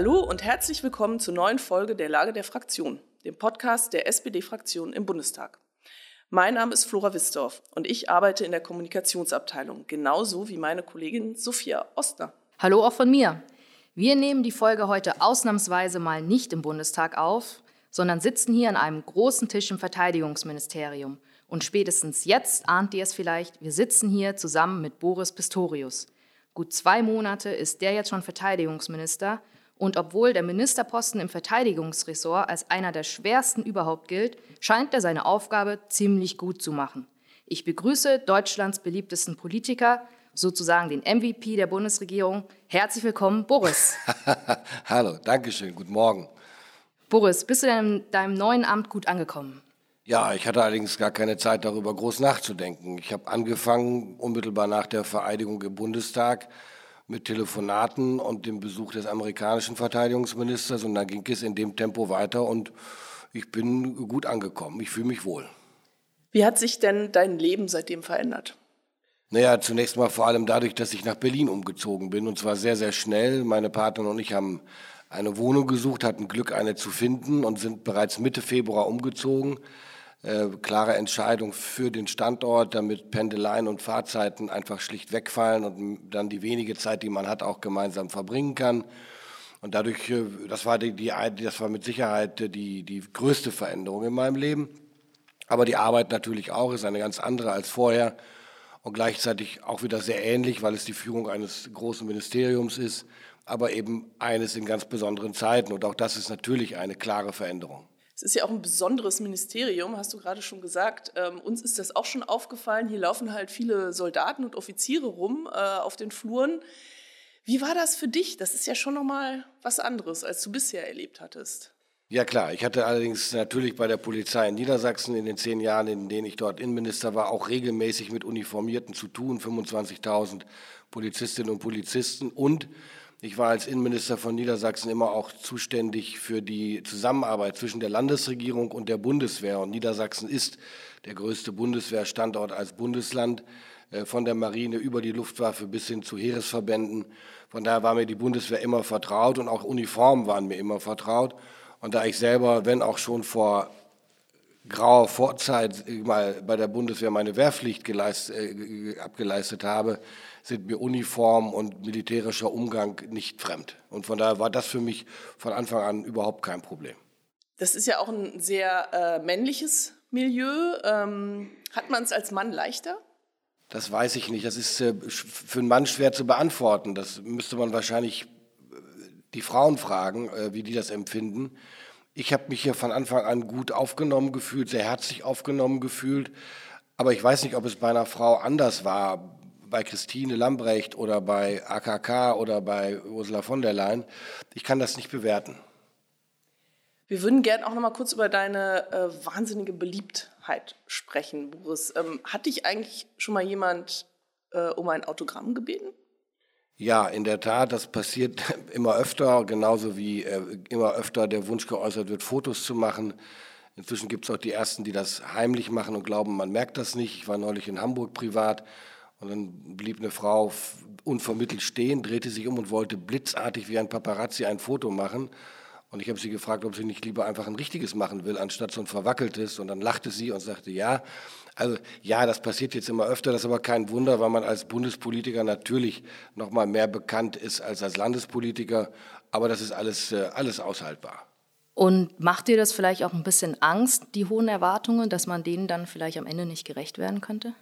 Hallo und herzlich willkommen zur neuen Folge der Lage der Fraktion, dem Podcast der SPD-Fraktion im Bundestag. Mein Name ist Flora Wisdorf und ich arbeite in der Kommunikationsabteilung, genauso wie meine Kollegin Sophia Ostner. Hallo auch von mir. Wir nehmen die Folge heute ausnahmsweise mal nicht im Bundestag auf, sondern sitzen hier an einem großen Tisch im Verteidigungsministerium. Und spätestens jetzt ahnt ihr es vielleicht, wir sitzen hier zusammen mit Boris Pistorius. Gut zwei Monate ist der jetzt schon Verteidigungsminister und obwohl der Ministerposten im Verteidigungsressort als einer der schwersten überhaupt gilt, scheint er seine Aufgabe ziemlich gut zu machen. Ich begrüße Deutschlands beliebtesten Politiker, sozusagen den MVP der Bundesregierung. Herzlich willkommen, Boris. Hallo, danke schön, guten Morgen. Boris, bist du denn in deinem neuen Amt gut angekommen? Ja, ich hatte allerdings gar keine Zeit darüber groß nachzudenken. Ich habe angefangen unmittelbar nach der Vereidigung im Bundestag mit Telefonaten und dem Besuch des amerikanischen Verteidigungsministers und dann ging es in dem Tempo weiter und ich bin gut angekommen. Ich fühle mich wohl. Wie hat sich denn dein Leben seitdem verändert? Naja, zunächst mal vor allem dadurch, dass ich nach Berlin umgezogen bin und zwar sehr, sehr schnell. Meine Partnerin und ich haben eine Wohnung gesucht, hatten Glück, eine zu finden und sind bereits Mitte Februar umgezogen. Äh, klare Entscheidung für den Standort, damit Pendeleien und Fahrzeiten einfach schlicht wegfallen und dann die wenige Zeit, die man hat, auch gemeinsam verbringen kann. Und dadurch, äh, das war, die, die, das war mit Sicherheit die, die größte Veränderung in meinem Leben. Aber die Arbeit natürlich auch ist eine ganz andere als vorher und gleichzeitig auch wieder sehr ähnlich, weil es die Führung eines großen Ministeriums ist, aber eben eines in ganz besonderen Zeiten. Und auch das ist natürlich eine klare Veränderung. Es ist ja auch ein besonderes Ministerium, hast du gerade schon gesagt. Ähm, uns ist das auch schon aufgefallen. Hier laufen halt viele Soldaten und Offiziere rum äh, auf den Fluren. Wie war das für dich? Das ist ja schon nochmal was anderes, als du bisher erlebt hattest. Ja klar, ich hatte allerdings natürlich bei der Polizei in Niedersachsen in den zehn Jahren, in denen ich dort Innenminister war, auch regelmäßig mit Uniformierten zu tun, 25.000 Polizistinnen und Polizisten und ich war als Innenminister von Niedersachsen immer auch zuständig für die Zusammenarbeit zwischen der Landesregierung und der Bundeswehr. Und Niedersachsen ist der größte Bundeswehrstandort als Bundesland, äh, von der Marine über die Luftwaffe bis hin zu Heeresverbänden. Von daher war mir die Bundeswehr immer vertraut und auch Uniformen waren mir immer vertraut. Und da ich selber, wenn auch schon vor grauer Vorzeit mal bei der Bundeswehr meine Wehrpflicht geleist, äh, abgeleistet habe, sind mir Uniform und militärischer Umgang nicht fremd. Und von daher war das für mich von Anfang an überhaupt kein Problem. Das ist ja auch ein sehr äh, männliches Milieu. Ähm, hat man es als Mann leichter? Das weiß ich nicht. Das ist äh, für einen Mann schwer zu beantworten. Das müsste man wahrscheinlich äh, die Frauen fragen, äh, wie die das empfinden. Ich habe mich hier von Anfang an gut aufgenommen gefühlt, sehr herzlich aufgenommen gefühlt. Aber ich weiß nicht, ob es bei einer Frau anders war bei Christine Lambrecht oder bei AKK oder bei Ursula von der Leyen. Ich kann das nicht bewerten. Wir würden gerne auch noch mal kurz über deine äh, wahnsinnige Beliebtheit sprechen, Boris. Ähm, hat dich eigentlich schon mal jemand äh, um ein Autogramm gebeten? Ja, in der Tat, das passiert immer öfter, genauso wie äh, immer öfter der Wunsch geäußert wird, Fotos zu machen. Inzwischen gibt es auch die Ersten, die das heimlich machen und glauben, man merkt das nicht. Ich war neulich in Hamburg privat und dann blieb eine Frau unvermittelt stehen, drehte sich um und wollte blitzartig wie ein Paparazzi ein Foto machen. Und ich habe sie gefragt, ob sie nicht lieber einfach ein richtiges machen will, anstatt so ein verwackeltes. Und dann lachte sie und sagte, ja. Also ja, das passiert jetzt immer öfter, das ist aber kein Wunder, weil man als Bundespolitiker natürlich noch mal mehr bekannt ist als als Landespolitiker. Aber das ist alles, äh, alles aushaltbar. Und macht dir das vielleicht auch ein bisschen Angst, die hohen Erwartungen, dass man denen dann vielleicht am Ende nicht gerecht werden könnte?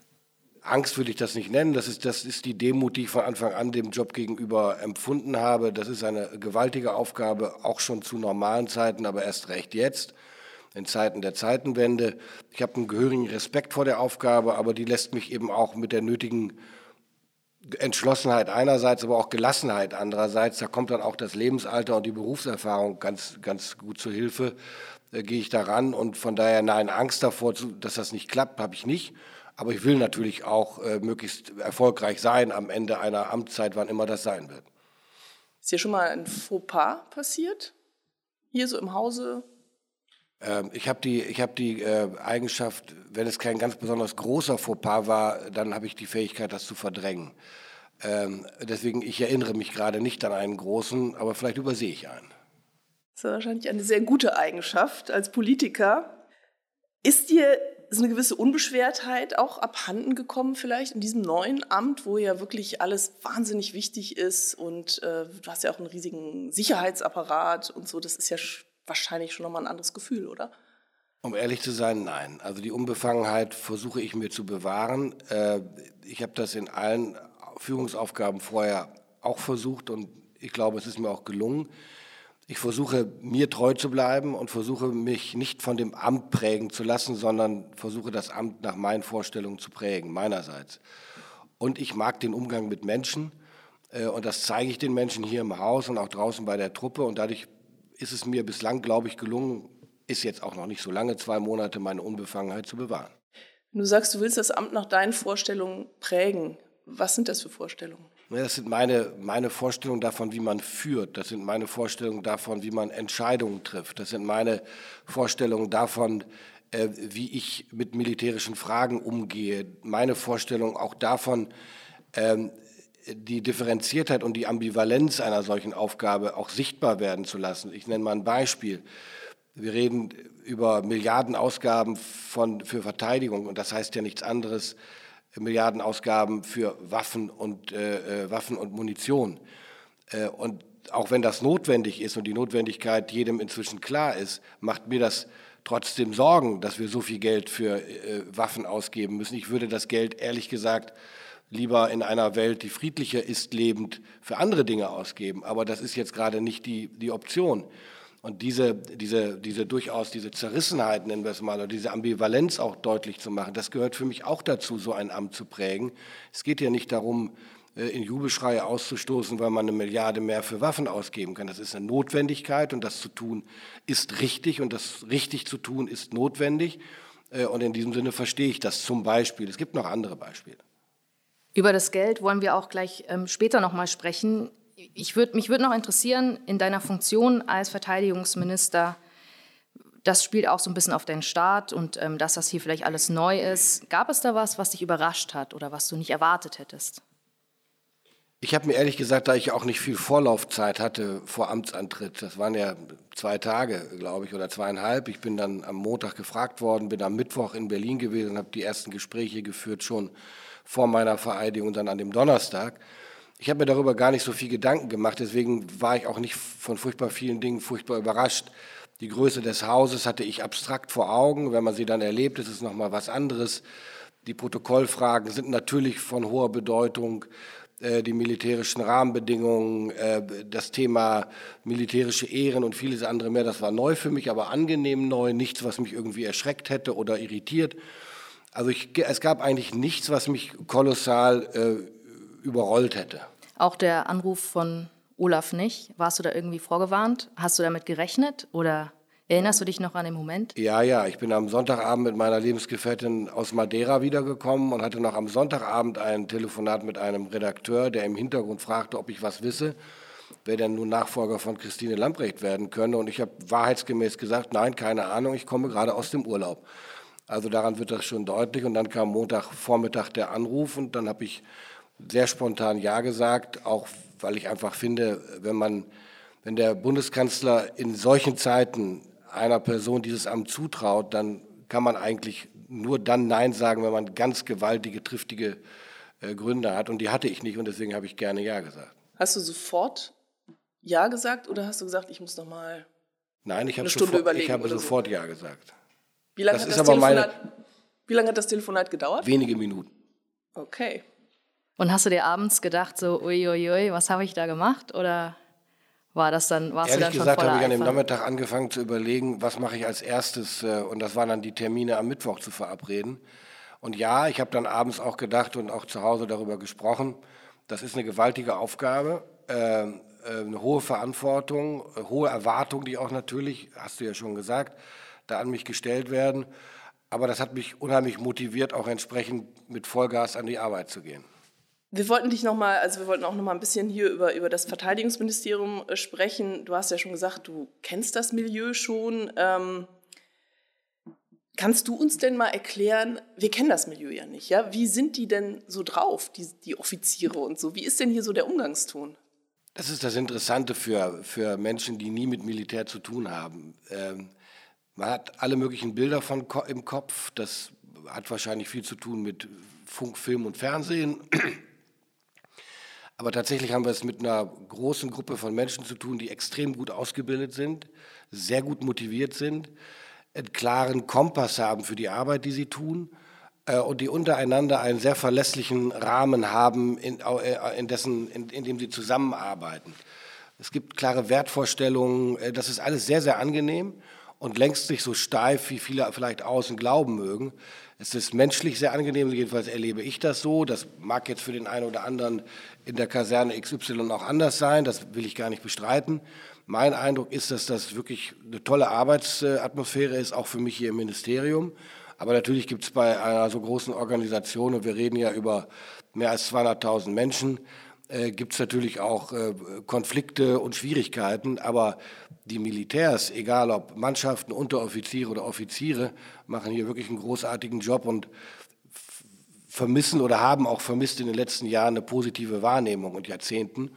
Angst würde ich das nicht nennen. Das ist, das ist die Demut, die ich von Anfang an dem Job gegenüber empfunden habe. Das ist eine gewaltige Aufgabe, auch schon zu normalen Zeiten, aber erst recht jetzt, in Zeiten der Zeitenwende. Ich habe einen gehörigen Respekt vor der Aufgabe, aber die lässt mich eben auch mit der nötigen Entschlossenheit einerseits, aber auch Gelassenheit andererseits. Da kommt dann auch das Lebensalter und die Berufserfahrung ganz, ganz gut zu Hilfe. Da gehe ich daran und von daher, nein, Angst davor, dass das nicht klappt, habe ich nicht. Aber ich will natürlich auch äh, möglichst erfolgreich sein am Ende einer Amtszeit, wann immer das sein wird. Ist hier schon mal ein Fauxpas passiert? Hier so im Hause? Ähm, ich habe die, ich hab die äh, Eigenschaft, wenn es kein ganz besonders großer Fauxpas war, dann habe ich die Fähigkeit, das zu verdrängen. Ähm, deswegen, ich erinnere mich gerade nicht an einen großen, aber vielleicht übersehe ich einen. Das ist wahrscheinlich eine sehr gute Eigenschaft als Politiker. Ist dir so eine gewisse Unbeschwertheit auch abhanden gekommen vielleicht in diesem neuen Amt, wo ja wirklich alles wahnsinnig wichtig ist und äh, du hast ja auch einen riesigen Sicherheitsapparat und so. Das ist ja wahrscheinlich schon nochmal ein anderes Gefühl, oder? Um ehrlich zu sein, nein. Also die Unbefangenheit versuche ich mir zu bewahren. Äh, ich habe das in allen Führungsaufgaben vorher auch versucht und ich glaube, es ist mir auch gelungen. Ich versuche mir treu zu bleiben und versuche mich nicht von dem Amt prägen zu lassen, sondern versuche das Amt nach meinen Vorstellungen zu prägen, meinerseits. Und ich mag den Umgang mit Menschen äh, und das zeige ich den Menschen hier im Haus und auch draußen bei der Truppe und dadurch ist es mir bislang, glaube ich, gelungen, ist jetzt auch noch nicht so lange, zwei Monate, meine Unbefangenheit zu bewahren. Du sagst, du willst das Amt nach deinen Vorstellungen prägen. Was sind das für Vorstellungen? Das sind meine, meine Vorstellungen davon, wie man führt. Das sind meine Vorstellungen davon, wie man Entscheidungen trifft. Das sind meine Vorstellungen davon, äh, wie ich mit militärischen Fragen umgehe. Meine Vorstellung auch davon, ähm, die Differenziertheit und die Ambivalenz einer solchen Aufgabe auch sichtbar werden zu lassen. Ich nenne mal ein Beispiel. Wir reden über Milliardenausgaben von, für Verteidigung und das heißt ja nichts anderes, Milliardenausgaben für Waffen und, äh, äh, Waffen und Munition. Äh, und auch wenn das notwendig ist und die Notwendigkeit jedem inzwischen klar ist, macht mir das trotzdem Sorgen, dass wir so viel Geld für äh, Waffen ausgeben müssen. Ich würde das Geld ehrlich gesagt lieber in einer Welt, die friedlicher ist, lebend für andere Dinge ausgeben. Aber das ist jetzt gerade nicht die, die Option. Und diese, diese, diese durchaus diese Zerrissenheit, nennen wir es mal, oder diese Ambivalenz auch deutlich zu machen, das gehört für mich auch dazu, so ein Amt zu prägen. Es geht ja nicht darum, äh, in Jubelschreie auszustoßen, weil man eine Milliarde mehr für Waffen ausgeben kann. Das ist eine Notwendigkeit und das zu tun ist richtig und das richtig zu tun ist notwendig. Äh, und in diesem Sinne verstehe ich das zum Beispiel. Es gibt noch andere Beispiele. Über das Geld wollen wir auch gleich ähm, später noch mal sprechen ich würd, mich würde noch interessieren, in deiner Funktion als Verteidigungsminister, das spielt auch so ein bisschen auf deinen Start und ähm, dass das hier vielleicht alles neu ist. Gab es da was, was dich überrascht hat oder was du nicht erwartet hättest? Ich habe mir ehrlich gesagt, da ich auch nicht viel Vorlaufzeit hatte vor Amtsantritt, das waren ja zwei Tage, glaube ich, oder zweieinhalb. Ich bin dann am Montag gefragt worden, bin am Mittwoch in Berlin gewesen, habe die ersten Gespräche geführt, schon vor meiner Vereidigung, dann an dem Donnerstag. Ich habe mir darüber gar nicht so viel Gedanken gemacht, deswegen war ich auch nicht von furchtbar vielen Dingen furchtbar überrascht. Die Größe des Hauses hatte ich abstrakt vor Augen. Wenn man sie dann erlebt, ist es nochmal was anderes. Die Protokollfragen sind natürlich von hoher Bedeutung. Äh, die militärischen Rahmenbedingungen, äh, das Thema militärische Ehren und vieles andere mehr, das war neu für mich, aber angenehm neu, nichts, was mich irgendwie erschreckt hätte oder irritiert. Also ich, es gab eigentlich nichts, was mich kolossal äh, überrollt hätte. Auch der Anruf von Olaf nicht. Warst du da irgendwie vorgewarnt? Hast du damit gerechnet oder erinnerst du dich noch an den Moment? Ja, ja. Ich bin am Sonntagabend mit meiner Lebensgefährtin aus Madeira wiedergekommen und hatte noch am Sonntagabend ein Telefonat mit einem Redakteur, der im Hintergrund fragte, ob ich was wisse, wer denn nun Nachfolger von Christine Lamprecht werden könne. Und ich habe wahrheitsgemäß gesagt, nein, keine Ahnung, ich komme gerade aus dem Urlaub. Also daran wird das schon deutlich. Und dann kam Montagvormittag der Anruf und dann habe ich sehr spontan Ja gesagt, auch weil ich einfach finde, wenn man, wenn der Bundeskanzler in solchen Zeiten einer Person dieses Amt zutraut, dann kann man eigentlich nur dann Nein sagen, wenn man ganz gewaltige, triftige äh, Gründe hat. Und die hatte ich nicht und deswegen habe ich gerne Ja gesagt. Hast du sofort Ja gesagt oder hast du gesagt, ich muss noch mal Nein, ich habe sofort, ich habe sofort so? Ja gesagt. Wie lange, das hat das Telefonat, meine, wie lange hat das Telefonat gedauert? Wenige Minuten. Okay. Und hast du dir abends gedacht, so, uiuiui, was habe ich da gemacht? Oder war das dann, warst Ehrlich du dann gesagt habe ich an dem Nachmittag angefangen zu überlegen, was mache ich als erstes. Äh, und das waren dann die Termine am Mittwoch zu verabreden. Und ja, ich habe dann abends auch gedacht und auch zu Hause darüber gesprochen, das ist eine gewaltige Aufgabe, ähm, äh, eine hohe Verantwortung, äh, hohe Erwartungen, die auch natürlich, hast du ja schon gesagt, da an mich gestellt werden. Aber das hat mich unheimlich motiviert, auch entsprechend mit Vollgas an die Arbeit zu gehen. Wir wollten dich noch mal, also wir wollten auch noch mal ein bisschen hier über, über das Verteidigungsministerium äh, sprechen. Du hast ja schon gesagt, du kennst das Milieu schon. Ähm, Kannst du uns denn mal erklären, wir kennen das Milieu ja nicht, ja? Wie sind die denn so drauf, die, die Offiziere und so? Wie ist denn hier so der Umgangston? Das ist das Interessante für, für Menschen, die nie mit Militär zu tun haben. Ähm, man hat alle möglichen Bilder von, im Kopf. Das hat wahrscheinlich viel zu tun mit Funk, Film und Fernsehen. Aber tatsächlich haben wir es mit einer großen Gruppe von Menschen zu tun, die extrem gut ausgebildet sind, sehr gut motiviert sind einen klaren Kompass haben für die Arbeit, die sie tun äh, und die untereinander einen sehr verlässlichen Rahmen haben, in, äh, in, dessen, in, in dem sie zusammenarbeiten. Es gibt klare Wertvorstellungen, äh, das ist alles sehr, sehr angenehm und längst nicht so steif, wie viele vielleicht außen glauben mögen. Es ist menschlich sehr angenehm, jedenfalls erlebe ich das so. Das mag jetzt für den einen oder anderen in der Kaserne XY auch anders sein, das will ich gar nicht bestreiten. Mein Eindruck ist, dass das wirklich eine tolle Arbeitsatmosphäre ist, auch für mich hier im Ministerium. Aber natürlich gibt es bei einer so großen Organisation, und wir reden ja über mehr als 200.000 Menschen, äh, gibt es natürlich auch äh, Konflikte und Schwierigkeiten. Aber die Militärs, egal ob Mannschaften, Unteroffiziere oder Offiziere, machen hier wirklich einen großartigen Job und vermissen oder haben auch vermisst in den letzten Jahren eine positive Wahrnehmung und Jahrzehnten.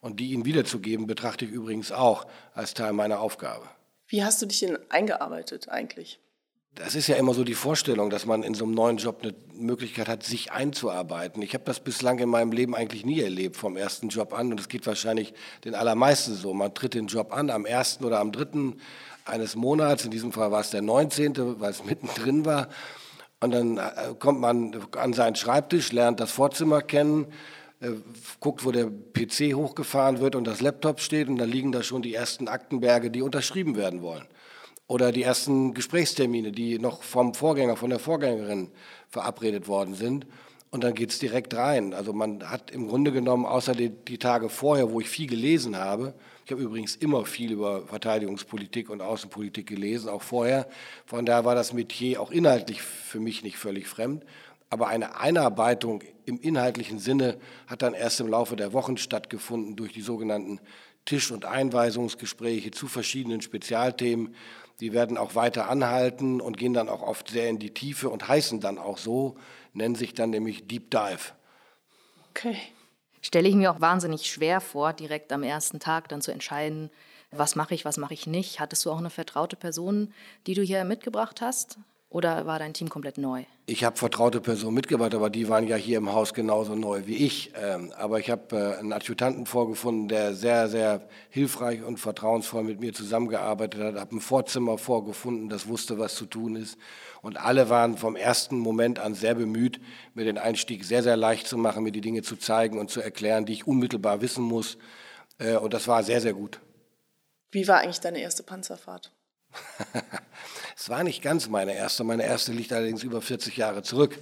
Und die ihnen wiederzugeben, betrachte ich übrigens auch als Teil meiner Aufgabe. Wie hast du dich denn eingearbeitet eigentlich? Das ist ja immer so die Vorstellung, dass man in so einem neuen Job eine Möglichkeit hat, sich einzuarbeiten. Ich habe das bislang in meinem Leben eigentlich nie erlebt, vom ersten Job an. Und es geht wahrscheinlich den allermeisten so. Man tritt den Job an am ersten oder am dritten eines Monats. In diesem Fall war es der 19., weil es mittendrin war. Und dann äh, kommt man an seinen Schreibtisch, lernt das Vorzimmer kennen, äh, guckt, wo der PC hochgefahren wird und das Laptop steht und dann liegen da schon die ersten Aktenberge, die unterschrieben werden wollen. Oder die ersten Gesprächstermine, die noch vom Vorgänger, von der Vorgängerin verabredet worden sind. Und dann geht es direkt rein. Also man hat im Grunde genommen, außer die, die Tage vorher, wo ich viel gelesen habe, ich habe übrigens immer viel über Verteidigungspolitik und Außenpolitik gelesen, auch vorher. Von daher war das Metier auch inhaltlich für mich nicht völlig fremd. Aber eine Einarbeitung im inhaltlichen Sinne hat dann erst im Laufe der Wochen stattgefunden durch die sogenannten Tisch- und Einweisungsgespräche zu verschiedenen Spezialthemen. Die werden auch weiter anhalten und gehen dann auch oft sehr in die Tiefe und heißen dann auch so, nennen sich dann nämlich Deep Dive. Okay. Stelle ich mir auch wahnsinnig schwer vor, direkt am ersten Tag dann zu entscheiden, was mache ich, was mache ich nicht. Hattest du auch eine vertraute Person, die du hier mitgebracht hast? Oder war dein Team komplett neu? Ich habe vertraute Personen mitgebracht, aber die waren ja hier im Haus genauso neu wie ich. Ähm, aber ich habe äh, einen Adjutanten vorgefunden, der sehr, sehr hilfreich und vertrauensvoll mit mir zusammengearbeitet hat. Habe ein Vorzimmer vorgefunden, das wusste, was zu tun ist. Und alle waren vom ersten Moment an sehr bemüht, mir den Einstieg sehr, sehr leicht zu machen, mir die Dinge zu zeigen und zu erklären, die ich unmittelbar wissen muss. Äh, und das war sehr, sehr gut. Wie war eigentlich deine erste Panzerfahrt? Es war nicht ganz meine erste. Meine erste liegt allerdings über 40 Jahre zurück.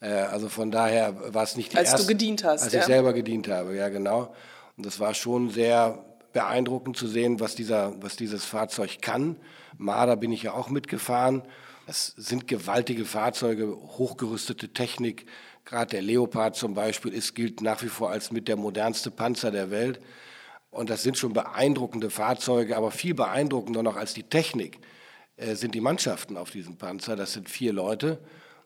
Äh, also von daher war es nicht die als erste. Als du gedient hast, Als ja? ich selber gedient habe, ja genau. Und das war schon sehr beeindruckend zu sehen, was, dieser, was dieses Fahrzeug kann. Marder bin ich ja auch mitgefahren. Es sind gewaltige Fahrzeuge, hochgerüstete Technik. Gerade der Leopard zum Beispiel ist, gilt nach wie vor als mit der modernste Panzer der Welt. Und das sind schon beeindruckende Fahrzeuge, aber viel beeindruckender noch als die Technik sind die Mannschaften auf diesem Panzer. Das sind vier Leute.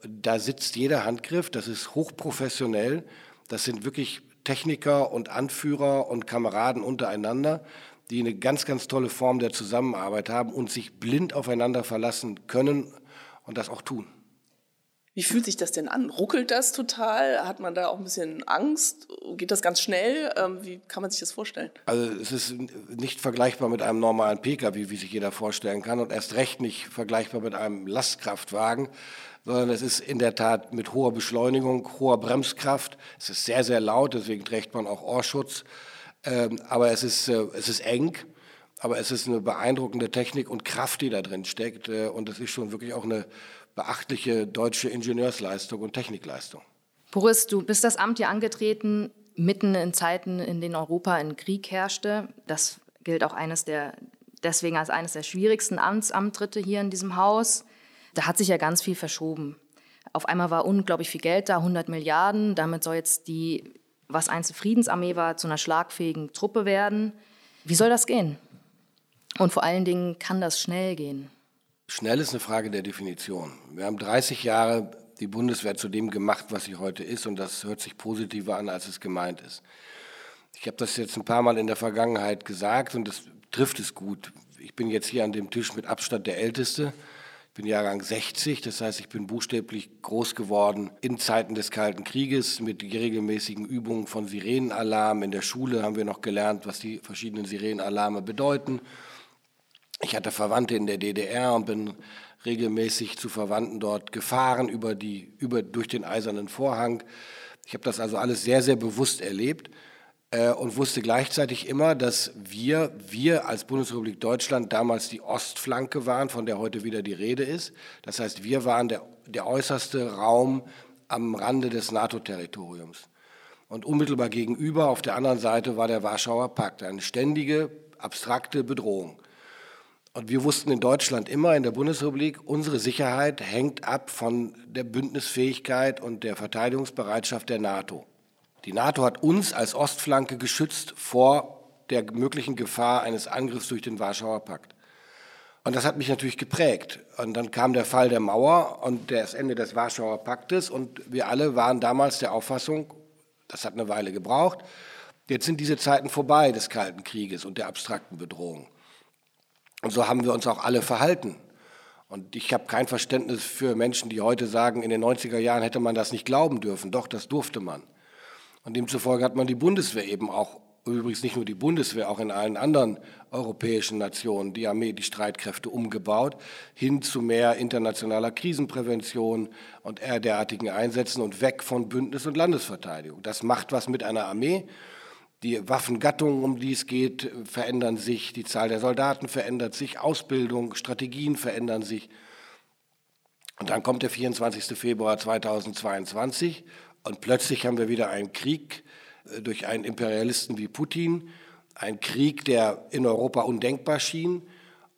Da sitzt jeder Handgriff, das ist hochprofessionell. Das sind wirklich Techniker und Anführer und Kameraden untereinander, die eine ganz, ganz tolle Form der Zusammenarbeit haben und sich blind aufeinander verlassen können und das auch tun. Wie fühlt sich das denn an? Ruckelt das total? Hat man da auch ein bisschen Angst? Geht das ganz schnell? Ähm, wie kann man sich das vorstellen? Also es ist nicht vergleichbar mit einem normalen Pkw, wie sich jeder vorstellen kann und erst recht nicht vergleichbar mit einem Lastkraftwagen, sondern es ist in der Tat mit hoher Beschleunigung, hoher Bremskraft. Es ist sehr, sehr laut, deswegen trägt man auch Ohrschutz. Ähm, aber es ist, äh, es ist eng aber es ist eine beeindruckende Technik und Kraft, die da drin steckt. Äh, und es ist schon wirklich auch eine beachtliche deutsche Ingenieursleistung und Technikleistung. Boris, du bist das Amt ja angetreten mitten in Zeiten, in denen Europa in Krieg herrschte. Das gilt auch eines der, deswegen als eines der schwierigsten Amtsamtritte hier in diesem Haus. Da hat sich ja ganz viel verschoben. Auf einmal war unglaublich viel Geld da, 100 Milliarden. Damit soll jetzt die, was einst Friedensarmee war, zu einer schlagfähigen Truppe werden. Wie soll das gehen? Und vor allen Dingen kann das schnell gehen? Schnell ist eine Frage der Definition. Wir haben 30 Jahre die Bundeswehr zu dem gemacht, was sie heute ist, und das hört sich positiver an, als es gemeint ist. Ich habe das jetzt ein paar Mal in der Vergangenheit gesagt und das trifft es gut. Ich bin jetzt hier an dem Tisch mit Abstand der Älteste. Ich bin Jahrgang 60, das heißt, ich bin buchstäblich groß geworden in Zeiten des Kalten Krieges mit regelmäßigen Übungen von Sirenenalarm. In der Schule haben wir noch gelernt, was die verschiedenen Sirenenalarme bedeuten. Ich hatte Verwandte in der DDR und bin regelmäßig zu Verwandten dort gefahren über die, über, durch den eisernen Vorhang. Ich habe das also alles sehr, sehr bewusst erlebt äh, und wusste gleichzeitig immer, dass wir, wir als Bundesrepublik Deutschland damals die Ostflanke waren, von der heute wieder die Rede ist. Das heißt, wir waren der, der äußerste Raum am Rande des NATO-Territoriums. Und unmittelbar gegenüber auf der anderen Seite war der Warschauer Pakt, eine ständige, abstrakte Bedrohung. Und wir wussten in Deutschland immer, in der Bundesrepublik, unsere Sicherheit hängt ab von der Bündnisfähigkeit und der Verteidigungsbereitschaft der NATO. Die NATO hat uns als Ostflanke geschützt vor der möglichen Gefahr eines Angriffs durch den Warschauer Pakt. Und das hat mich natürlich geprägt. Und dann kam der Fall der Mauer und das Ende des Warschauer Paktes. Und wir alle waren damals der Auffassung, das hat eine Weile gebraucht, jetzt sind diese Zeiten vorbei des Kalten Krieges und der abstrakten Bedrohung. Und so haben wir uns auch alle verhalten. Und ich habe kein Verständnis für Menschen, die heute sagen, in den 90er Jahren hätte man das nicht glauben dürfen. Doch, das durfte man. Und demzufolge hat man die Bundeswehr eben auch, übrigens nicht nur die Bundeswehr, auch in allen anderen europäischen Nationen, die Armee, die Streitkräfte umgebaut, hin zu mehr internationaler Krisenprävention und eher derartigen Einsätzen und weg von Bündnis- und Landesverteidigung. Das macht was mit einer Armee. Die Waffengattungen, um die es geht, verändern sich, die Zahl der Soldaten verändert sich, Ausbildung, Strategien verändern sich. Und dann kommt der 24. Februar 2022 und plötzlich haben wir wieder einen Krieg äh, durch einen Imperialisten wie Putin, ein Krieg, der in Europa undenkbar schien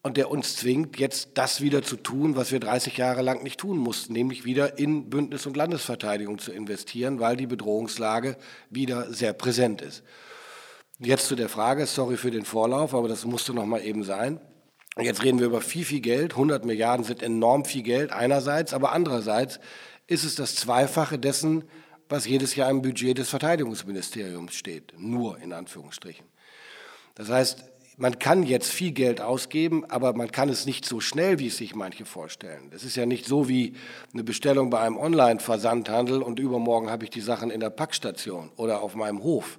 und der uns zwingt, jetzt das wieder zu tun, was wir 30 Jahre lang nicht tun mussten, nämlich wieder in Bündnis- und Landesverteidigung zu investieren, weil die Bedrohungslage wieder sehr präsent ist. Jetzt zu der Frage, sorry für den Vorlauf, aber das musste noch mal eben sein. Jetzt reden wir über viel, viel Geld. 100 Milliarden sind enorm viel Geld einerseits, aber andererseits ist es das Zweifache dessen, was jedes Jahr im Budget des Verteidigungsministeriums steht. Nur in Anführungsstrichen. Das heißt, man kann jetzt viel Geld ausgeben, aber man kann es nicht so schnell, wie es sich manche vorstellen. Das ist ja nicht so wie eine Bestellung bei einem Online-Versandhandel und übermorgen habe ich die Sachen in der Packstation oder auf meinem Hof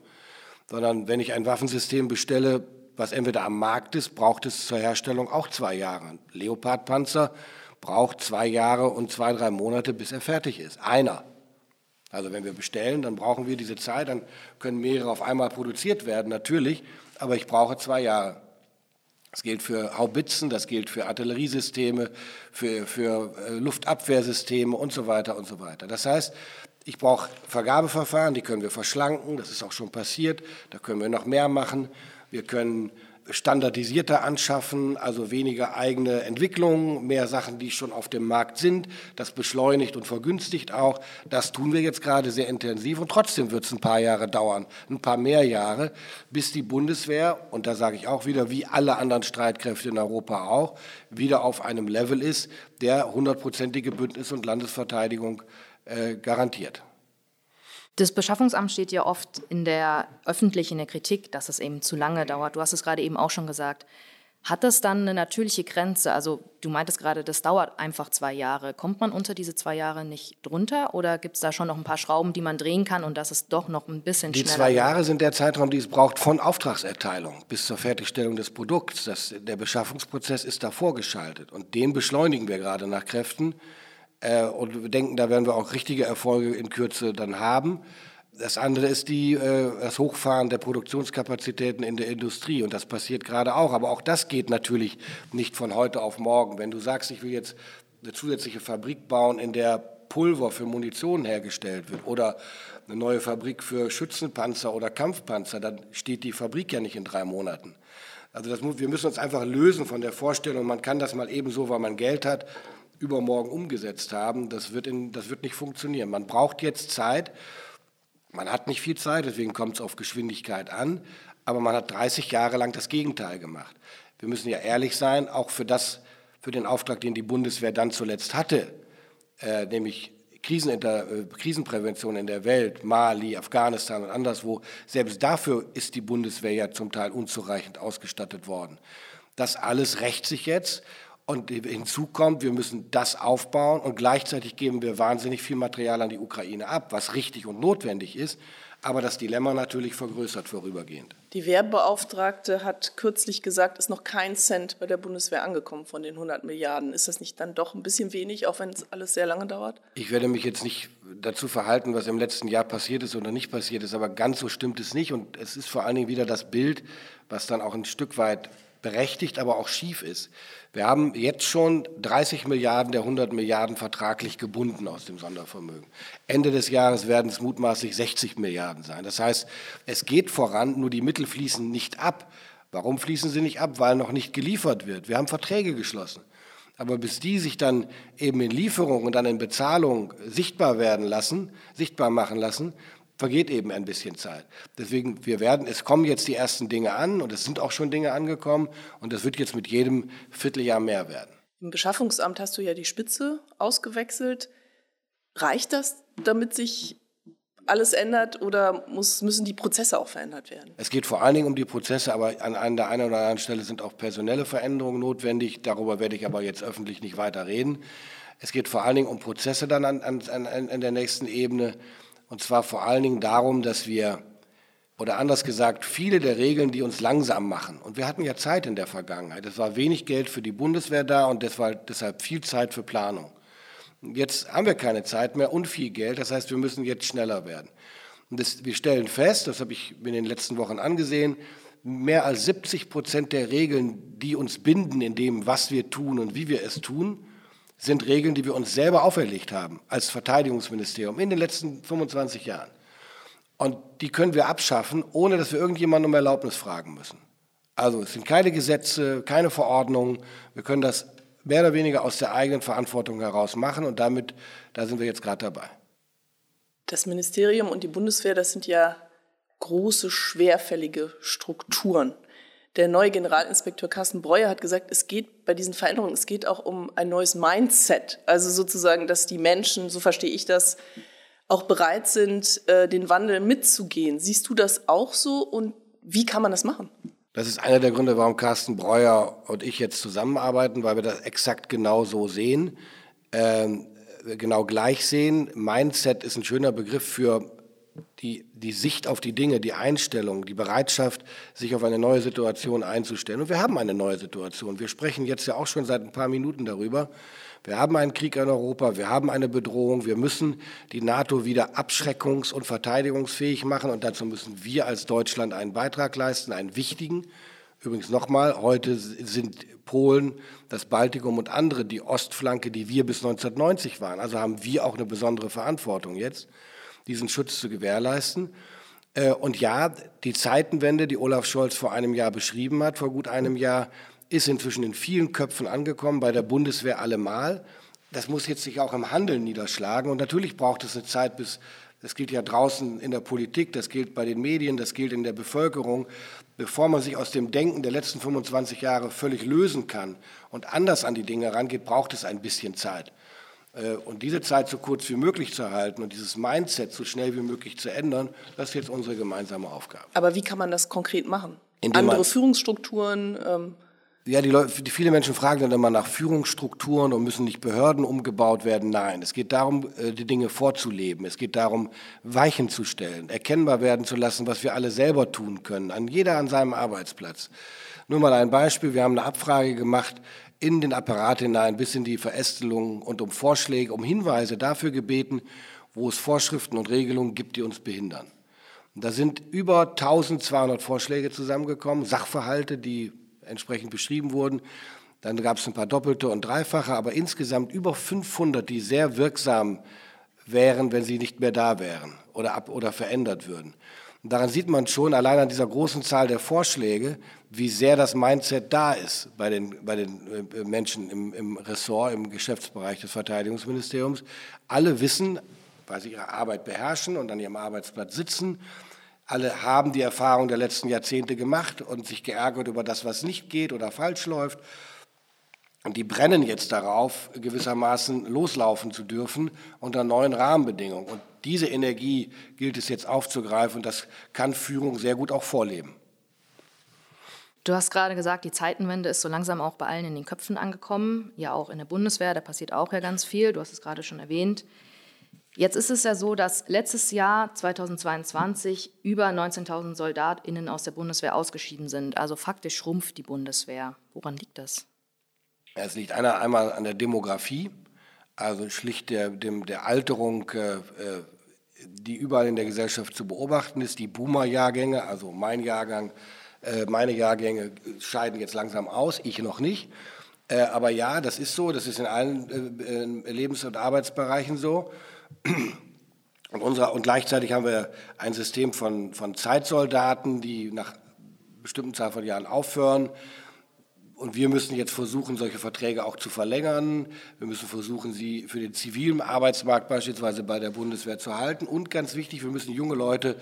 sondern wenn ich ein Waffensystem bestelle, was entweder am Markt ist, braucht es zur Herstellung auch zwei Jahre. Leopardpanzer braucht zwei Jahre und zwei, drei Monate, bis er fertig ist. Einer. Also wenn wir bestellen, dann brauchen wir diese Zeit, dann können mehrere auf einmal produziert werden, natürlich, aber ich brauche zwei Jahre. Das gilt für Haubitzen, das gilt für Artilleriesysteme, für, für äh, Luftabwehrsysteme und so weiter und so weiter. Das heißt, ich brauche Vergabeverfahren, die können wir verschlanken, das ist auch schon passiert, da können wir noch mehr machen. Wir können standardisierter anschaffen, also weniger eigene Entwicklungen, mehr Sachen, die schon auf dem Markt sind. Das beschleunigt und vergünstigt auch. Das tun wir jetzt gerade sehr intensiv und trotzdem wird es ein paar Jahre dauern, ein paar mehr Jahre, bis die Bundeswehr, und da sage ich auch wieder, wie alle anderen Streitkräfte in Europa auch, wieder auf einem Level ist, der hundertprozentige Bündnis- und Landesverteidigung äh, garantiert. Das Beschaffungsamt steht ja oft in der öffentlich in der Kritik, dass es eben zu lange dauert. Du hast es gerade eben auch schon gesagt. Hat das dann eine natürliche Grenze? Also du meintest gerade, das dauert einfach zwei Jahre. Kommt man unter diese zwei Jahre nicht drunter oder gibt es da schon noch ein paar Schrauben, die man drehen kann und das ist doch noch ein bisschen die schneller? Die zwei Jahre sind der Zeitraum, den es braucht von Auftragserteilung bis zur Fertigstellung des Produkts. Das, der Beschaffungsprozess ist da vorgeschaltet und den beschleunigen wir gerade nach Kräften. Äh, und wir denken, da werden wir auch richtige Erfolge in Kürze dann haben. Das andere ist die, äh, das Hochfahren der Produktionskapazitäten in der Industrie. Und das passiert gerade auch. Aber auch das geht natürlich nicht von heute auf morgen. Wenn du sagst, ich will jetzt eine zusätzliche Fabrik bauen, in der Pulver für Munition hergestellt wird oder eine neue Fabrik für Schützenpanzer oder Kampfpanzer, dann steht die Fabrik ja nicht in drei Monaten. Also das, wir müssen uns einfach lösen von der Vorstellung, man kann das mal eben so, weil man Geld hat, übermorgen umgesetzt haben, das wird, in, das wird nicht funktionieren. Man braucht jetzt Zeit. Man hat nicht viel Zeit, deswegen kommt es auf Geschwindigkeit an, aber man hat 30 Jahre lang das Gegenteil gemacht. Wir müssen ja ehrlich sein, auch für das, für den Auftrag, den die Bundeswehr dann zuletzt hatte, äh, nämlich Kriseninter äh, Krisenprävention in der Welt, Mali, Afghanistan und anderswo, selbst dafür ist die Bundeswehr ja zum Teil unzureichend ausgestattet worden. Das alles rächt sich jetzt. Und hinzu kommt, wir müssen das aufbauen und gleichzeitig geben wir wahnsinnig viel Material an die Ukraine ab, was richtig und notwendig ist aber das Dilemma natürlich vergrößert vorübergehend. Die Wehrbeauftragte hat kürzlich gesagt, ist noch kein Cent bei der Bundeswehr angekommen von den 100 Milliarden. Ist das nicht dann doch ein bisschen wenig, auch wenn es alles sehr lange dauert? Ich werde mich jetzt nicht dazu verhalten, was im letzten Jahr passiert ist oder nicht passiert ist, aber ganz so stimmt es nicht. Und es ist vor allen Dingen wieder das Bild, was dann auch ein Stück weit berechtigt, aber auch schief ist. Wir haben jetzt schon 30 Milliarden der 100 Milliarden vertraglich gebunden aus dem Sondervermögen. Ende des Jahres werden es mutmaßlich 60 Milliarden sein. Das heißt, es geht voran, nur die Mittel fließen nicht ab. Warum fließen sie nicht ab? Weil noch nicht geliefert wird. Wir haben Verträge geschlossen. Aber bis die sich dann eben in Lieferung und dann in Bezahlung sichtbar werden lassen, sichtbar machen lassen, vergeht eben ein bisschen Zeit. Deswegen, wir werden, es kommen jetzt die ersten Dinge an und es sind auch schon Dinge angekommen und das wird jetzt mit jedem Vierteljahr mehr werden. Im Beschaffungsamt hast du ja die Spitze ausgewechselt. Reicht das, damit sich alles ändert oder muss, müssen die Prozesse auch verändert werden? Es geht vor allen Dingen um die Prozesse, aber an einer einen oder anderen Stelle sind auch personelle Veränderungen notwendig. Darüber werde ich aber jetzt öffentlich nicht weiter reden. Es geht vor allen Dingen um Prozesse dann an, an, an, an der nächsten Ebene. Und zwar vor allen Dingen darum, dass wir, oder anders gesagt, viele der Regeln, die uns langsam machen. Und wir hatten ja Zeit in der Vergangenheit. Es war wenig Geld für die Bundeswehr da und deshalb viel Zeit für Planung. Jetzt haben wir keine Zeit mehr und viel Geld. Das heißt, wir müssen jetzt schneller werden. Und das, wir stellen fest, das habe ich in den letzten Wochen angesehen, mehr als 70 Prozent der Regeln, die uns binden in dem, was wir tun und wie wir es tun, sind Regeln, die wir uns selber auferlegt haben als Verteidigungsministerium in den letzten 25 Jahren. Und die können wir abschaffen, ohne dass wir irgendjemanden um Erlaubnis fragen müssen. Also es sind keine Gesetze, keine Verordnungen. Wir können das mehr oder weniger aus der eigenen Verantwortung heraus machen und damit, da sind wir jetzt gerade dabei. Das Ministerium und die Bundeswehr, das sind ja große, schwerfällige Strukturen. Der neue Generalinspekteur Carsten Breuer hat gesagt, es geht bei diesen Veränderungen, es geht auch um ein neues Mindset. Also sozusagen, dass die Menschen, so verstehe ich das, auch bereit sind, äh, den Wandel mitzugehen. Siehst du das auch so und wie kann man das machen? Das ist einer der Gründe, warum Carsten Breuer und ich jetzt zusammenarbeiten, weil wir das exakt genau so sehen, ähm, genau gleich sehen. Mindset ist ein schöner Begriff für die, die Sicht auf die Dinge, die Einstellung, die Bereitschaft, sich auf eine neue Situation einzustellen. Und wir haben eine neue Situation. Wir sprechen jetzt ja auch schon seit ein paar Minuten darüber. Wir haben einen Krieg in Europa, wir haben eine Bedrohung, wir müssen die NATO wieder abschreckungs- und verteidigungsfähig machen und dazu müssen wir als Deutschland einen Beitrag leisten, einen wichtigen. Übrigens nochmal, heute sind Polen, das Baltikum und andere die Ostflanke, die wir bis 1990 waren. Also haben wir auch eine besondere Verantwortung jetzt diesen Schutz zu gewährleisten. Äh, und ja, die Zeitenwende, die Olaf Scholz vor einem Jahr beschrieben hat, vor gut einem Jahr, ist inzwischen in vielen Köpfen angekommen, bei der Bundeswehr allemal. Das muss jetzt sich auch im Handeln niederschlagen. Und natürlich braucht es eine Zeit, bis, das gilt ja draußen in der Politik, das gilt bei den Medien, das gilt in der Bevölkerung, bevor man sich aus dem Denken der letzten 25 Jahre völlig lösen kann und anders an die Dinge rangeht, braucht es ein bisschen Zeit. Äh, und diese Zeit so kurz wie möglich zu halten und dieses Mindset so schnell wie möglich zu ändern, das ist jetzt unsere gemeinsame Aufgabe. Aber wie kann man das konkret machen? Indem Andere Führungsstrukturen? Ähm ja, die, Leute, viele Menschen fragen dann immer nach Führungsstrukturen und müssen nicht Behörden umgebaut werden. Nein, es geht darum, äh, die Dinge vorzuleben. Es geht darum, Weichen zu stellen, erkennbar werden zu lassen, was wir alle selber tun können, an jeder an seinem Arbeitsplatz. Nur mal ein Beispiel. Wir haben eine Abfrage gemacht in den Apparat hinein bis in die Verästelung und um Vorschläge, um Hinweise dafür gebeten, wo es Vorschriften und Regelungen gibt, die uns behindern. Da sind über 1200 Vorschläge zusammengekommen, Sachverhalte, die entsprechend beschrieben wurden. Dann gab es ein paar doppelte und dreifache, aber insgesamt über 500, die sehr wirksam wären, wenn sie nicht mehr da wären oder, ab, oder verändert würden. Daran sieht man schon, allein an dieser großen Zahl der Vorschläge, wie sehr das Mindset da ist bei den, bei den äh, Menschen im, im Ressort, im Geschäftsbereich des Verteidigungsministeriums. Alle wissen, weil sie ihre Arbeit beherrschen und an ihrem Arbeitsplatz sitzen. Alle haben die Erfahrung der letzten Jahrzehnte gemacht und sich geärgert über das, was nicht geht oder falsch läuft. Und die brennen jetzt darauf, gewissermaßen loslaufen zu dürfen unter neuen Rahmenbedingungen. Und diese Energie gilt es jetzt aufzugreifen und das kann Führung sehr gut auch vorleben. Du hast gerade gesagt, die Zeitenwende ist so langsam auch bei allen in den Köpfen angekommen, ja auch in der Bundeswehr, da passiert auch ja ganz viel, du hast es gerade schon erwähnt. Jetzt ist es ja so, dass letztes Jahr 2022 über 19.000 Soldatinnen aus der Bundeswehr ausgeschieden sind. Also faktisch schrumpft die Bundeswehr. Woran liegt das? Es liegt einer, einmal an der Demografie, also schlicht der, dem, der Alterung, äh, äh, die überall in der Gesellschaft zu beobachten ist. Die Boomer-Jahrgänge, also mein Jahrgang, äh, meine Jahrgänge scheiden jetzt langsam aus, ich noch nicht. Äh, aber ja, das ist so, das ist in allen äh, Lebens- und Arbeitsbereichen so. Und, unsere, und gleichzeitig haben wir ein System von, von Zeitsoldaten, die nach bestimmten Zahl von Jahren aufhören und wir müssen jetzt versuchen, solche Verträge auch zu verlängern. Wir müssen versuchen, sie für den zivilen Arbeitsmarkt beispielsweise bei der Bundeswehr zu halten. Und ganz wichtig, wir müssen junge Leute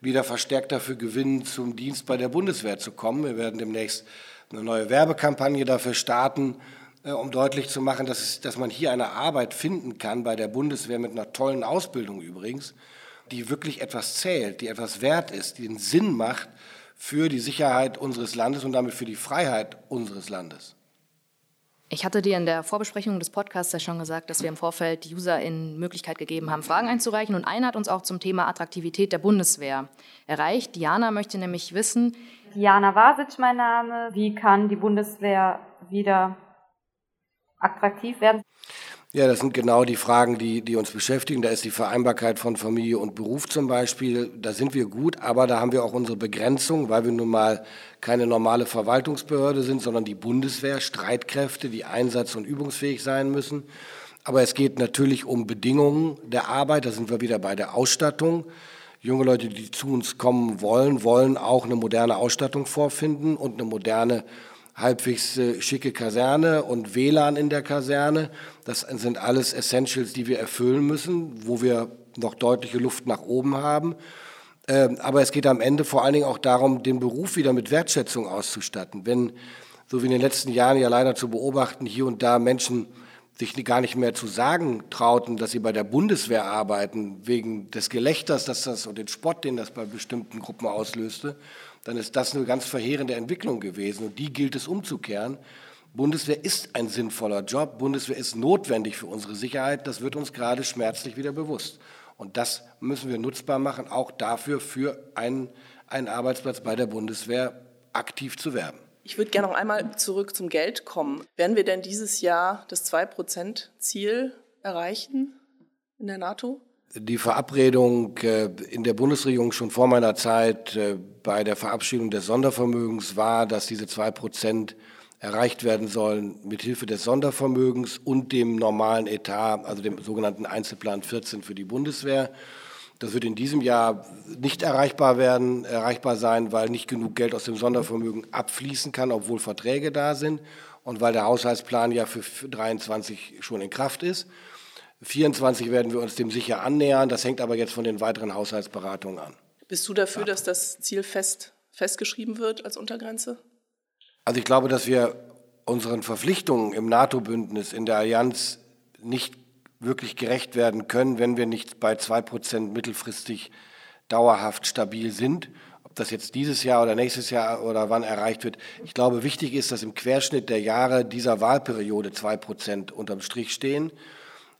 wieder verstärkt dafür gewinnen, zum Dienst bei der Bundeswehr zu kommen. Wir werden demnächst eine neue Werbekampagne dafür starten, äh, um deutlich zu machen, dass, es, dass man hier eine Arbeit finden kann bei der Bundeswehr mit einer tollen Ausbildung übrigens, die wirklich etwas zählt, die etwas wert ist, die einen Sinn macht für die Sicherheit unseres Landes und damit für die Freiheit unseres Landes. Ich hatte dir in der Vorbesprechung des Podcasts ja schon gesagt, dass wir im Vorfeld UserInnen Möglichkeit gegeben haben, Fragen einzureichen. Und einer hat uns auch zum Thema Attraktivität der Bundeswehr erreicht. Diana möchte nämlich wissen. Diana Vasic mein Name. Wie kann die Bundeswehr wieder attraktiv werden? Ja, das sind genau die Fragen, die, die uns beschäftigen. Da ist die Vereinbarkeit von Familie und Beruf zum Beispiel. Da sind wir gut, aber da haben wir auch unsere Begrenzung, weil wir nun mal keine normale Verwaltungsbehörde sind, sondern die Bundeswehr, Streitkräfte, die einsatz- und übungsfähig sein müssen. Aber es geht natürlich um Bedingungen der Arbeit. Da sind wir wieder bei der Ausstattung. Junge Leute, die zu uns kommen wollen, wollen auch eine moderne Ausstattung vorfinden und eine moderne halbwegs äh, schicke Kaserne und WLAN in der Kaserne. Das sind alles Essentials, die wir erfüllen müssen, wo wir noch deutliche Luft nach oben haben. Ähm, aber es geht am Ende vor allen Dingen auch darum, den Beruf wieder mit Wertschätzung auszustatten. Wenn, so wie in den letzten Jahren ja leider zu beobachten, hier und da Menschen sich gar nicht mehr zu sagen trauten, dass sie bei der Bundeswehr arbeiten, wegen des Gelächters, dass das und den Spott, den das bei bestimmten Gruppen auslöste, dann ist das eine ganz verheerende Entwicklung gewesen und die gilt es umzukehren. Bundeswehr ist ein sinnvoller Job, Bundeswehr ist notwendig für unsere Sicherheit, das wird uns gerade schmerzlich wieder bewusst. Und das müssen wir nutzbar machen, auch dafür für einen, einen Arbeitsplatz bei der Bundeswehr aktiv zu werben. Ich würde gerne noch einmal zurück zum Geld kommen. Werden wir denn dieses Jahr das 2-Prozent-Ziel erreichen in der NATO? Die Verabredung äh, in der Bundesregierung schon vor meiner Zeit äh, bei der Verabschiedung des Sondervermögens war, dass diese zwei Prozent erreicht werden sollen mit Hilfe des Sondervermögens und dem normalen Etat, also dem sogenannten Einzelplan 14 für die Bundeswehr. Das wird in diesem Jahr nicht erreichbar werden, erreichbar sein, weil nicht genug Geld aus dem Sondervermögen abfließen kann, obwohl Verträge da sind und weil der Haushaltsplan ja für 23 schon in Kraft ist. 24 werden wir uns dem sicher annähern. Das hängt aber jetzt von den weiteren Haushaltsberatungen an. Bist du dafür, ja. dass das Ziel fest, festgeschrieben wird als Untergrenze? Also ich glaube, dass wir unseren Verpflichtungen im NATO-Bündnis, in der Allianz nicht wirklich gerecht werden können, wenn wir nicht bei 2% mittelfristig dauerhaft stabil sind. Ob das jetzt dieses Jahr oder nächstes Jahr oder wann erreicht wird. Ich glaube, wichtig ist, dass im Querschnitt der Jahre dieser Wahlperiode 2% unterm Strich stehen.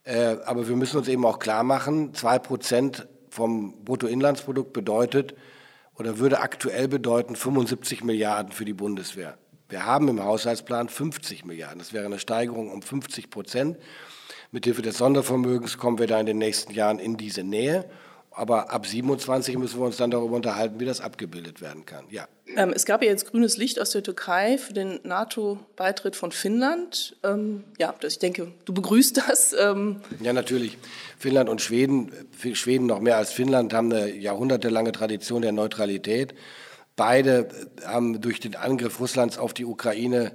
Äh, aber wir müssen uns eben auch klar machen, zwei Prozent vom Bruttoinlandsprodukt bedeutet oder würde aktuell bedeuten 75 Milliarden für die Bundeswehr. Wir haben im Haushaltsplan 50 Milliarden. Das wäre eine Steigerung um 50 Prozent. Mithilfe des Sondervermögens kommen wir da in den nächsten Jahren in diese Nähe. Aber ab 27 müssen wir uns dann darüber unterhalten, wie das abgebildet werden kann. Ja. Ähm, es gab ja jetzt grünes Licht aus der Türkei für den NATO-Beitritt von Finnland. Ähm, ja, ich denke, du begrüßt das. Ähm. Ja, natürlich. Finnland und Schweden, Schweden noch mehr als Finnland, haben eine jahrhundertelange Tradition der Neutralität. Beide haben durch den Angriff Russlands auf die Ukraine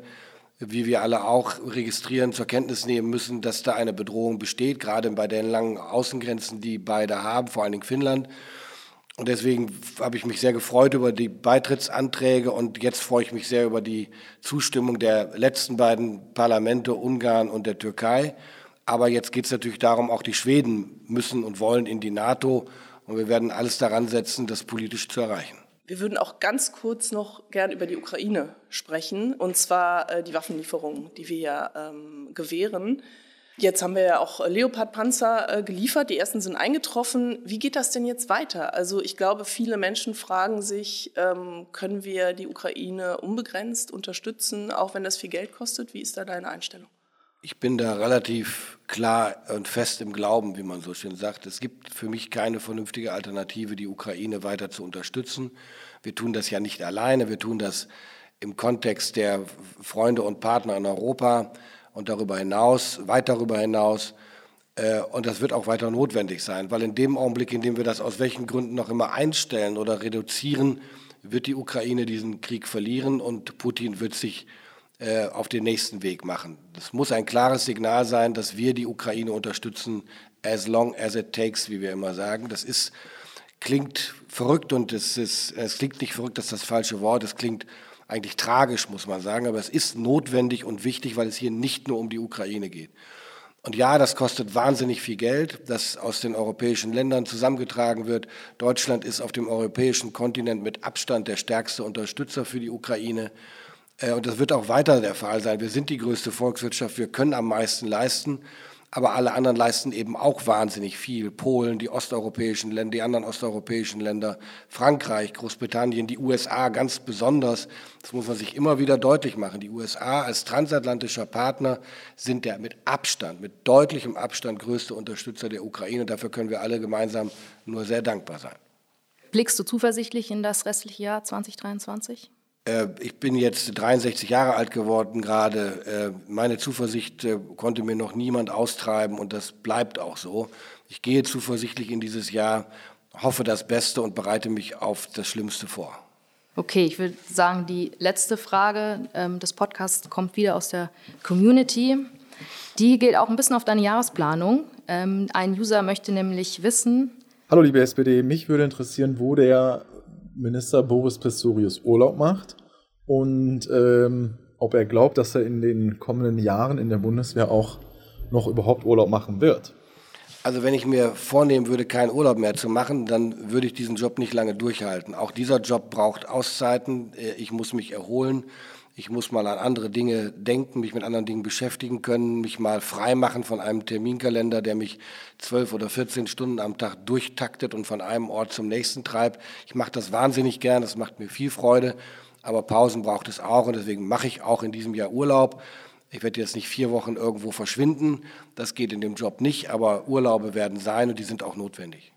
wie wir alle auch registrieren, zur Kenntnis nehmen müssen, dass da eine Bedrohung besteht, gerade bei den langen Außengrenzen, die beide haben, vor allen Dingen Finnland. Und deswegen habe ich mich sehr gefreut über die Beitrittsanträge und jetzt freue ich mich sehr über die Zustimmung der letzten beiden Parlamente, Ungarn und der Türkei. Aber jetzt geht es natürlich darum, auch die Schweden müssen und wollen in die NATO und wir werden alles daran setzen, das politisch zu erreichen. Wir würden auch ganz kurz noch gern über die Ukraine sprechen, und zwar äh, die Waffenlieferungen, die wir ja ähm, gewähren. Jetzt haben wir ja auch Leopard-Panzer äh, geliefert, die ersten sind eingetroffen. Wie geht das denn jetzt weiter? Also ich glaube, viele Menschen fragen sich, ähm, können wir die Ukraine unbegrenzt unterstützen, auch wenn das viel Geld kostet? Wie ist da deine Einstellung? Ich bin da relativ klar und fest im Glauben, wie man so schön sagt. Es gibt für mich keine vernünftige Alternative, die Ukraine weiter zu unterstützen. Wir tun das ja nicht alleine, wir tun das im Kontext der Freunde und Partner in Europa und darüber hinaus, weit darüber hinaus. Äh, und das wird auch weiter notwendig sein, weil in dem Augenblick, in dem wir das aus welchen Gründen noch immer einstellen oder reduzieren, wird die Ukraine diesen Krieg verlieren und Putin wird sich äh, auf den nächsten Weg machen. Das muss ein klares Signal sein, dass wir die Ukraine unterstützen, as long as it takes, wie wir immer sagen. Das ist, klingt verrückt und es, ist, es klingt nicht verrückt, das ist das falsche Wort, es klingt eigentlich tragisch, muss man sagen, aber es ist notwendig und wichtig, weil es hier nicht nur um die Ukraine geht. Und ja, das kostet wahnsinnig viel Geld, das aus den europäischen Ländern zusammengetragen wird. Deutschland ist auf dem europäischen Kontinent mit Abstand der stärkste Unterstützer für die Ukraine. Äh, und das wird auch weiter der Fall sein. Wir sind die größte Volkswirtschaft, wir können am meisten leisten, aber alle anderen leisten eben auch wahnsinnig viel. Polen, die osteuropäischen Länder, die anderen osteuropäischen Länder, Frankreich, Großbritannien, die USA ganz besonders. Das muss man sich immer wieder deutlich machen. Die USA als transatlantischer Partner sind der mit Abstand, mit deutlichem Abstand größte Unterstützer der Ukraine. Dafür können wir alle gemeinsam nur sehr dankbar sein. Blickst du zuversichtlich in das restliche Jahr 2023? Äh, ich bin jetzt 63 Jahre alt geworden gerade. Äh, meine Zuversicht äh, konnte mir noch niemand austreiben und das bleibt auch so. Ich gehe zuversichtlich in dieses Jahr, hoffe das Beste und bereite mich auf das Schlimmste vor. Okay, ich würde sagen, die letzte Frage ähm, des Podcasts kommt wieder aus der Community. Die geht auch ein bisschen auf deine Jahresplanung. Ähm, ein User möchte nämlich wissen. Hallo liebe SPD, mich würde interessieren, wo der Minister Boris Pistorius Urlaub macht und ähm, ob er glaubt, dass er in den kommenden Jahren in der Bundeswehr auch noch überhaupt Urlaub machen wird. Also wenn ich mir vornehmen würde, keinen Urlaub mehr zu machen, dann würde ich diesen Job nicht lange durchhalten. Auch dieser Job braucht Auszeiten. Äh, ich muss mich erholen. Ich muss mal an andere Dinge denken, mich mit anderen Dingen beschäftigen können, mich mal frei machen von einem Terminkalender, der mich zwölf oder 14 Stunden am Tag durchtaktet und von einem Ort zum nächsten treibt. Ich mache das wahnsinnig gern, das macht mir viel Freude, aber Pausen braucht es auch und deswegen mache ich auch in diesem Jahr Urlaub. Ich werde jetzt nicht vier Wochen irgendwo verschwinden, das geht in dem Job nicht, aber Urlaube werden sein und die sind auch notwendig.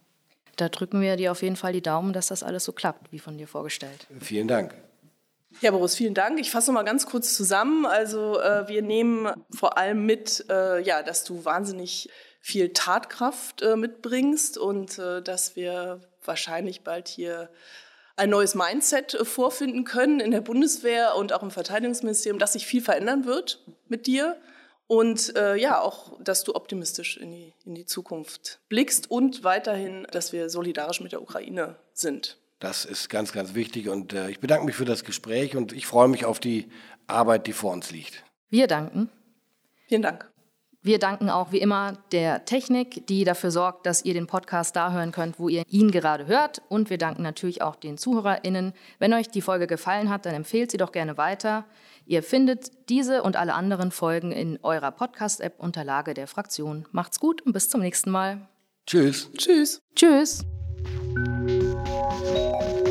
Da drücken wir dir auf jeden Fall die Daumen, dass das alles so klappt, wie von dir vorgestellt. Vielen Dank. Ja, Boris, vielen Dank. Ich fasse mal ganz kurz zusammen. Also äh, wir nehmen vor allem mit, äh, ja, dass du wahnsinnig viel Tatkraft äh, mitbringst und äh, dass wir wahrscheinlich bald hier ein neues Mindset äh, vorfinden können in der Bundeswehr und auch im Verteidigungsministerium, dass sich viel verändern wird mit dir. Und äh, ja, auch, dass du optimistisch in die, in die Zukunft blickst und weiterhin, dass wir solidarisch mit der Ukraine sind. Das ist ganz, ganz wichtig und äh, ich bedanke mich für das Gespräch und ich freue mich auf die Arbeit, die vor uns liegt. Wir danken. Vielen Dank. Wir danken auch wie immer der Technik, die dafür sorgt, dass ihr den Podcast da hören könnt, wo ihr ihn gerade hört. Und wir danken natürlich auch den ZuhörerInnen. Wenn euch die Folge gefallen hat, dann empfehlt sie doch gerne weiter. Ihr findet diese und alle anderen Folgen in eurer Podcast-App unter Lage der Fraktion. Macht's gut und bis zum nächsten Mal. Tschüss. Tschüss. Tschüss. Música